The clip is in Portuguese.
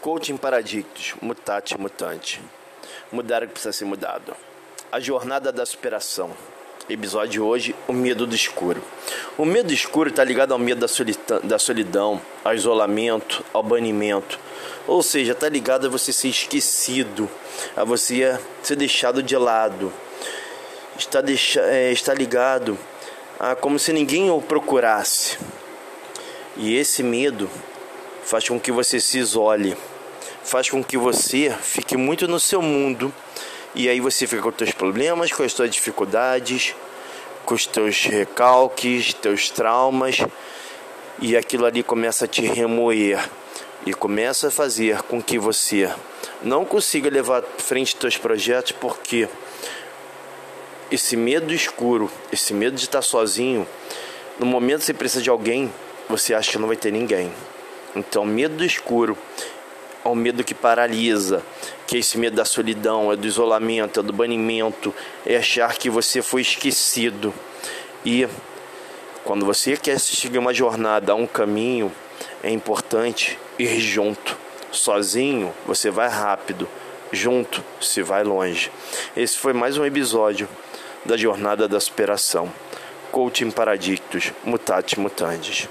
Coaching Paradictos, Mutate Mutante. Mudar o que precisa ser mudado. A jornada da superação. Episódio de hoje, o medo do escuro. O medo do escuro está ligado ao medo da solidão, da solidão, ao isolamento, ao banimento. Ou seja, está ligado a você ser esquecido, a você ser deixado de lado. Está, é, está ligado a como se ninguém o procurasse. E esse medo faz com que você se isole. Faz com que você fique muito no seu mundo. E aí você fica com os teus problemas, com as tuas dificuldades, com os teus recalques, teus traumas. E aquilo ali começa a te remoer. E começa a fazer com que você não consiga levar à frente teus projetos porque esse medo escuro, esse medo de estar sozinho, no momento que você precisa de alguém, você acha que não vai ter ninguém. Então, medo do escuro ao medo que paralisa, que é esse medo da solidão, é do isolamento, é do banimento, é achar que você foi esquecido. E quando você quer seguir uma jornada, um caminho, é importante ir junto. Sozinho você vai rápido, junto se vai longe. Esse foi mais um episódio da jornada da superação. Coaching Paradictos, Mutate Mutandis.